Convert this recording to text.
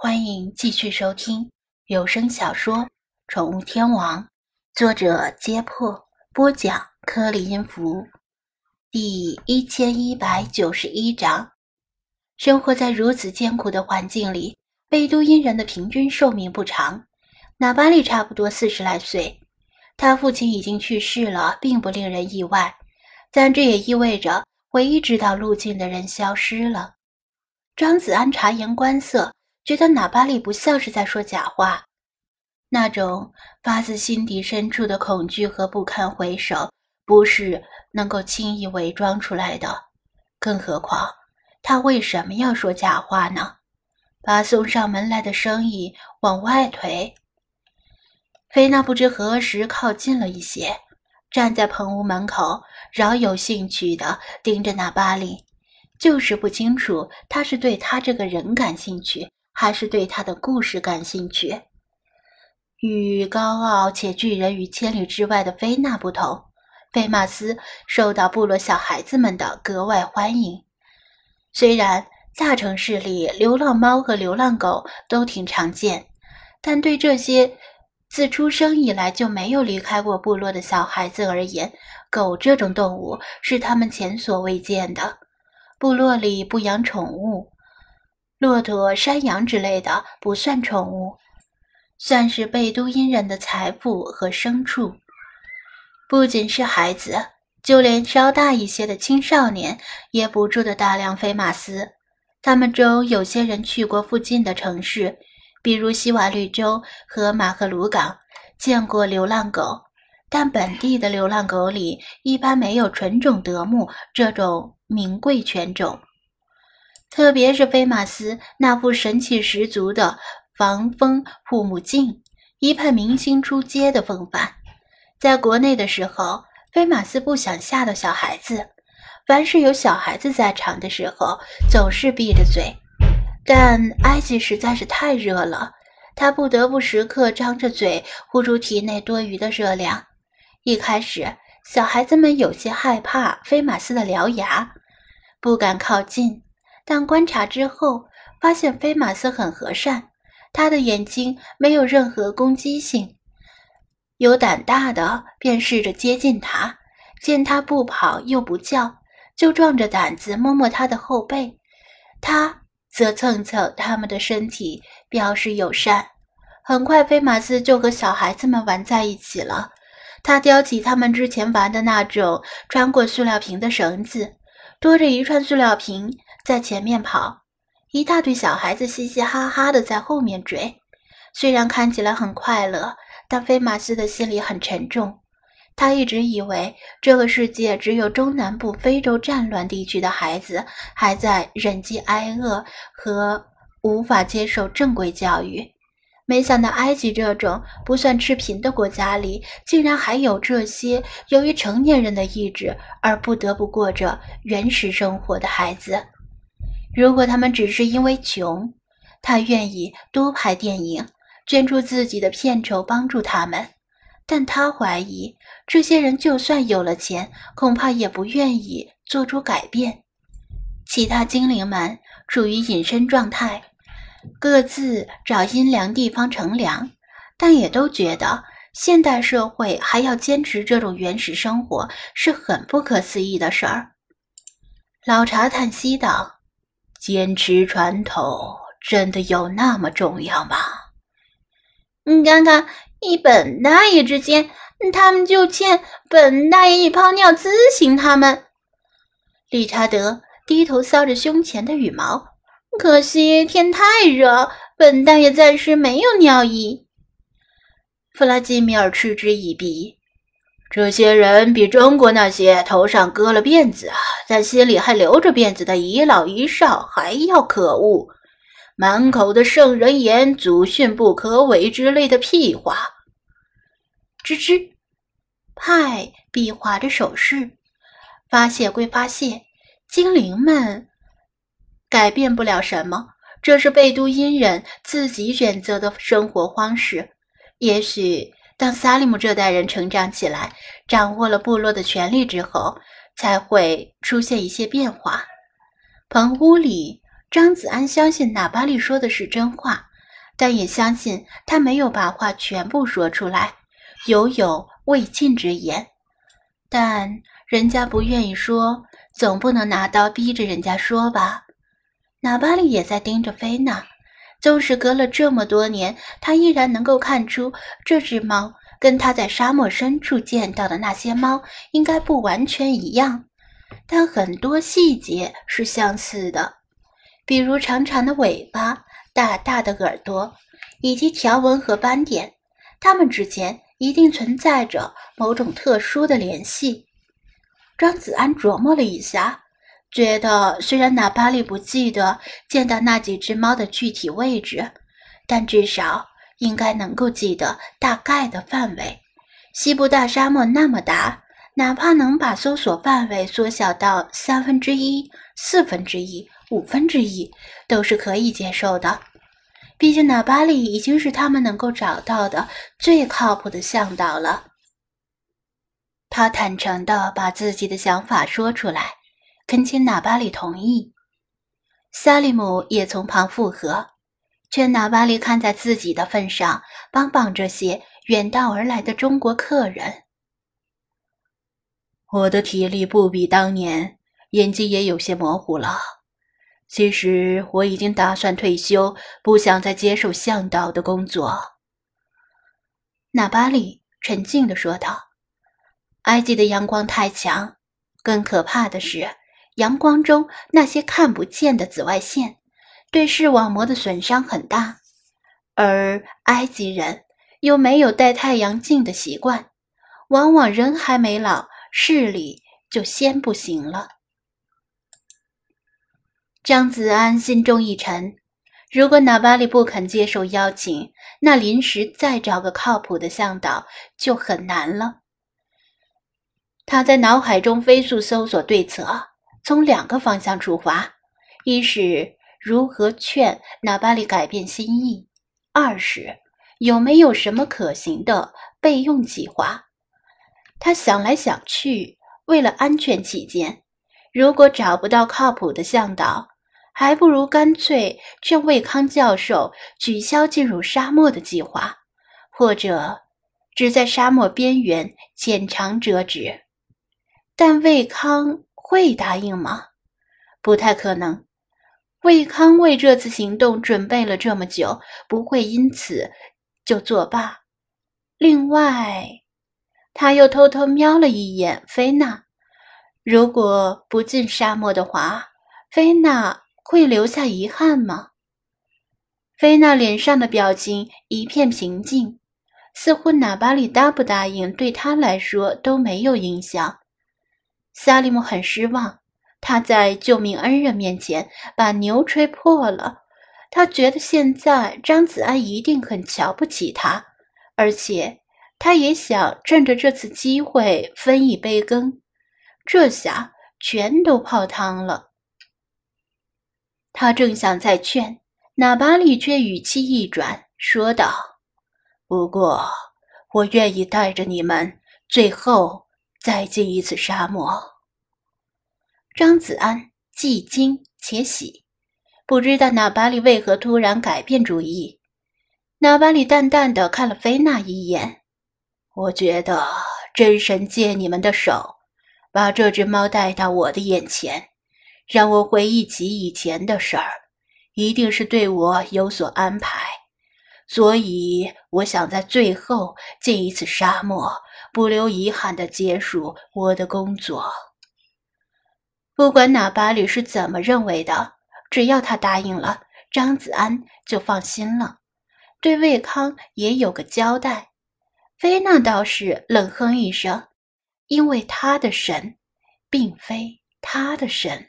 欢迎继续收听有声小说《宠物天王》，作者：揭破，播讲：颗粒音符，第一千一百九十一章。生活在如此艰苦的环境里，贝都因人的平均寿命不长。纳巴利差不多四十来岁，他父亲已经去世了，并不令人意外，但这也意味着唯一知道路径的人消失了。张子安察言观色。觉得纳巴利不像是在说假话，那种发自心底深处的恐惧和不堪回首，不是能够轻易伪装出来的。更何况，他为什么要说假话呢？把送上门来的生意往外推。菲娜不知何时靠近了一些，站在棚屋门口，饶有兴趣地盯着纳巴利，就是不清楚他是对他这个人感兴趣。还是对他的故事感兴趣。与高傲且拒人于千里之外的菲娜不同，菲马斯受到部落小孩子们的格外欢迎。虽然大城市里流浪猫和流浪狗都挺常见，但对这些自出生以来就没有离开过部落的小孩子而言，狗这种动物是他们前所未见的。部落里不养宠物。骆驼、山羊之类的不算宠物，算是贝都因人的财富和牲畜。不仅是孩子，就连稍大一些的青少年也不住的大量飞马斯。他们中有些人去过附近的城市，比如西瓦绿洲和马赫鲁港，见过流浪狗。但本地的流浪狗里一般没有纯种德牧这种名贵犬种。特别是菲马斯那副神气十足的防风护目镜，一派明星出街的风范。在国内的时候，菲马斯不想吓到小孩子，凡是有小孩子在场的时候，总是闭着嘴。但埃及实在是太热了，他不得不时刻张着嘴，呼出体内多余的热量。一开始，小孩子们有些害怕菲马斯的獠牙，不敢靠近。但观察之后，发现菲马斯很和善，他的眼睛没有任何攻击性。有胆大的便试着接近他，见他不跑又不叫，就壮着胆子摸摸他的后背。他则蹭蹭他们的身体，表示友善。很快，菲马斯就和小孩子们玩在一起了。他叼起他们之前玩的那种穿过塑料瓶的绳子，拖着一串塑料瓶。在前面跑，一大堆小孩子嘻嘻哈哈的在后面追。虽然看起来很快乐，但菲马斯的心里很沉重。他一直以为这个世界只有中南部非洲战乱地区的孩子还在忍饥挨饿和无法接受正规教育，没想到埃及这种不算赤贫的国家里，竟然还有这些由于成年人的意志而不得不过着原始生活的孩子。如果他们只是因为穷，他愿意多拍电影，捐出自己的片酬帮助他们。但他怀疑，这些人就算有了钱，恐怕也不愿意做出改变。其他精灵们处于隐身状态，各自找阴凉地方乘凉，但也都觉得现代社会还要坚持这种原始生活是很不可思议的事儿。老茶叹息道。坚持传统真的有那么重要吗？你看看，一本大爷之间，他们就欠本大爷一泡尿咨询他们。理查德低头搔着胸前的羽毛，可惜天太热，本大爷暂时没有尿意。弗拉基米尔嗤之以鼻。这些人比中国那些头上割了辫子，但心里还留着辫子的遗老遗少还要可恶，满口的圣人言、祖训不可违之类的屁话。吱吱，派比划着手势，发泄归发泄，精灵们改变不了什么，这是贝都因人自己选择的生活方式，也许。当萨利姆这代人成长起来，掌握了部落的权力之后，才会出现一些变化。棚屋里，张子安相信纳巴利说的是真话，但也相信他没有把话全部说出来，犹有未尽之言。但人家不愿意说，总不能拿刀逼着人家说吧？纳巴里也在盯着菲娜，纵使隔了这么多年，他依然能够看出这只猫跟他在沙漠深处见到的那些猫应该不完全一样，但很多细节是相似的，比如长长的尾巴。大大的耳朵以及条纹和斑点，它们之间一定存在着某种特殊的联系。张子安琢磨了一下，觉得虽然纳巴利不记得见到那几只猫的具体位置，但至少应该能够记得大概的范围。西部大沙漠那么大，哪怕能把搜索范围缩小到三分之一、四分之一。五分之一都是可以接受的，毕竟纳巴里已经是他们能够找到的最靠谱的向导了。他坦诚地把自己的想法说出来，恳请纳巴里同意。萨利姆也从旁附和，劝纳巴里看在自己的份上，帮帮这些远道而来的中国客人。我的体力不比当年，眼睛也有些模糊了。其实我已经打算退休，不想再接受向导的工作。”纳巴里沉静地说道。“埃及的阳光太强，更可怕的是，阳光中那些看不见的紫外线对视网膜的损伤很大，而埃及人又没有戴太阳镜的习惯，往往人还没老，视力就先不行了。”张子安心中一沉，如果纳巴里不肯接受邀请，那临时再找个靠谱的向导就很难了。他在脑海中飞速搜索对策，从两个方向出发：一是如何劝纳巴里改变心意；二是有没有什么可行的备用计划。他想来想去，为了安全起见，如果找不到靠谱的向导，还不如干脆劝魏康教授取消进入沙漠的计划，或者只在沙漠边缘浅尝辄止。但魏康会答应吗？不太可能。魏康为这次行动准备了这么久，不会因此就作罢。另外，他又偷偷瞄了一眼菲娜。如果不进沙漠的话，菲娜。会留下遗憾吗？菲娜脸上的表情一片平静，似乎哪巴里答不答应对他来说都没有影响。萨利姆很失望，他在救命恩人面前把牛吹破了。他觉得现在张子安一定很瞧不起他，而且他也想趁着这次机会分一杯羹。这下全都泡汤了。他正想再劝，纳巴里却语气一转，说道：“不过，我愿意带着你们最后再进一次沙漠。”张子安既惊且喜，不知道纳巴里为何突然改变主意。纳巴里淡淡的看了菲娜一眼：“我觉得真神借你们的手，把这只猫带到我的眼前。”让我回忆起以前的事儿，一定是对我有所安排，所以我想在最后进一次沙漠，不留遗憾地结束我的工作。不管哪巴里是怎么认为的，只要他答应了，张子安就放心了，对魏康也有个交代。菲娜倒是冷哼一声，因为他的神，并非他的神。